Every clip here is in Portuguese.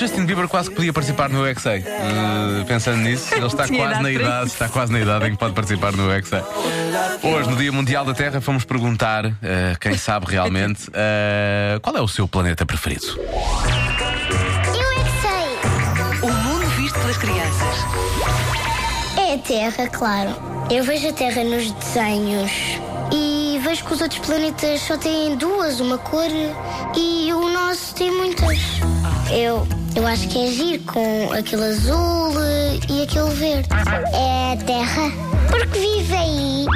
Justin Bieber quase que podia participar no UXA. Uh, pensando nisso, ele está quase na idade está quase na idade em que pode participar no UXA. Hoje, no Dia Mundial da Terra, fomos perguntar, uh, quem sabe realmente, uh, qual é o seu planeta preferido? Eu é que sei. O mundo visto pelas crianças. É a Terra, claro. Eu vejo a Terra nos desenhos e vejo que os outros planetas só têm duas, uma cor, e o nosso tem muitas. Eu, eu acho que é giro com aquele azul e aquele verde. É a Terra. Porque vive aí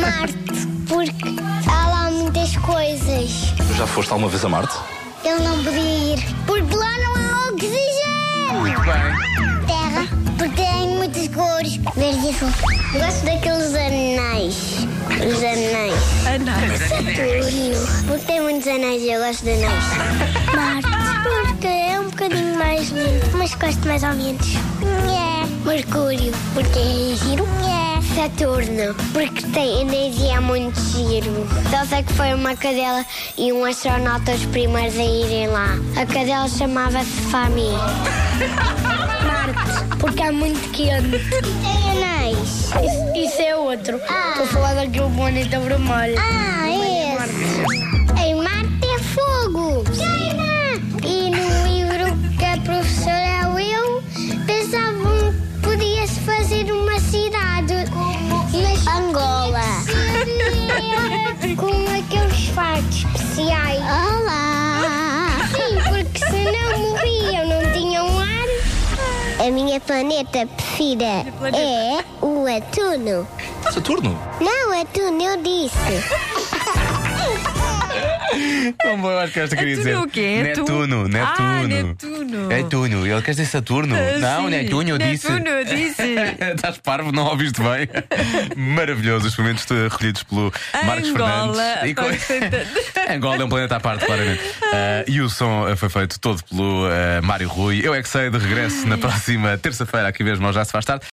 Marte. Porque há lá muitas coisas. Já foste alguma vez a Marte? Eu não podia ir. Porque lá não há oxigênio. Muito bem. Terra, porque tem muitas cores. Verde e azul. Gosto daqueles anéis. Os anéis. Ana. Saturno. Porque tem muitos anéis e eu gosto de anéis. Marte. Porque bocadinho mais lindo. Mas gosto mais ou menos. É. Mercúrio. Porque é giro. É. Saturno. Porque tem energia é muito giro. Só sei que foi uma cadela e um astronauta os primeiros a irem lá. A cadela chamava-se Fami. Marte, porque é muito quente. Tem anéis. Isso, isso é outro. Estou a falar daquele planeta vermelho. Ah, esse. Com aqueles fatos especiais. Olá! Sim, porque senão morriam, não tinham ar. A minha planeta preferida é o Atuno. Saturno? Não, Atuno, eu disse. Tão bom, eu acho que esta queria dizer. Netuno o quê? Netuno, Netuno. Ah, Netuno. Netuno. Ele quer dizer Saturno. Ah, não. Netuno, eu disse. Netuno, eu disse. Estás parvo, não ouviste bem? Maravilhoso, os experimentos recolhidos pelo Marcos Angola. Fernandes. E co- Angola é um planeta à parte, claramente. Ah, e o som ah, foi feito todo pelo ah, Mário Rui. Eu é que sei, de regresso na próxima terça-feira, aqui mesmo, Já Se Faz Tarde.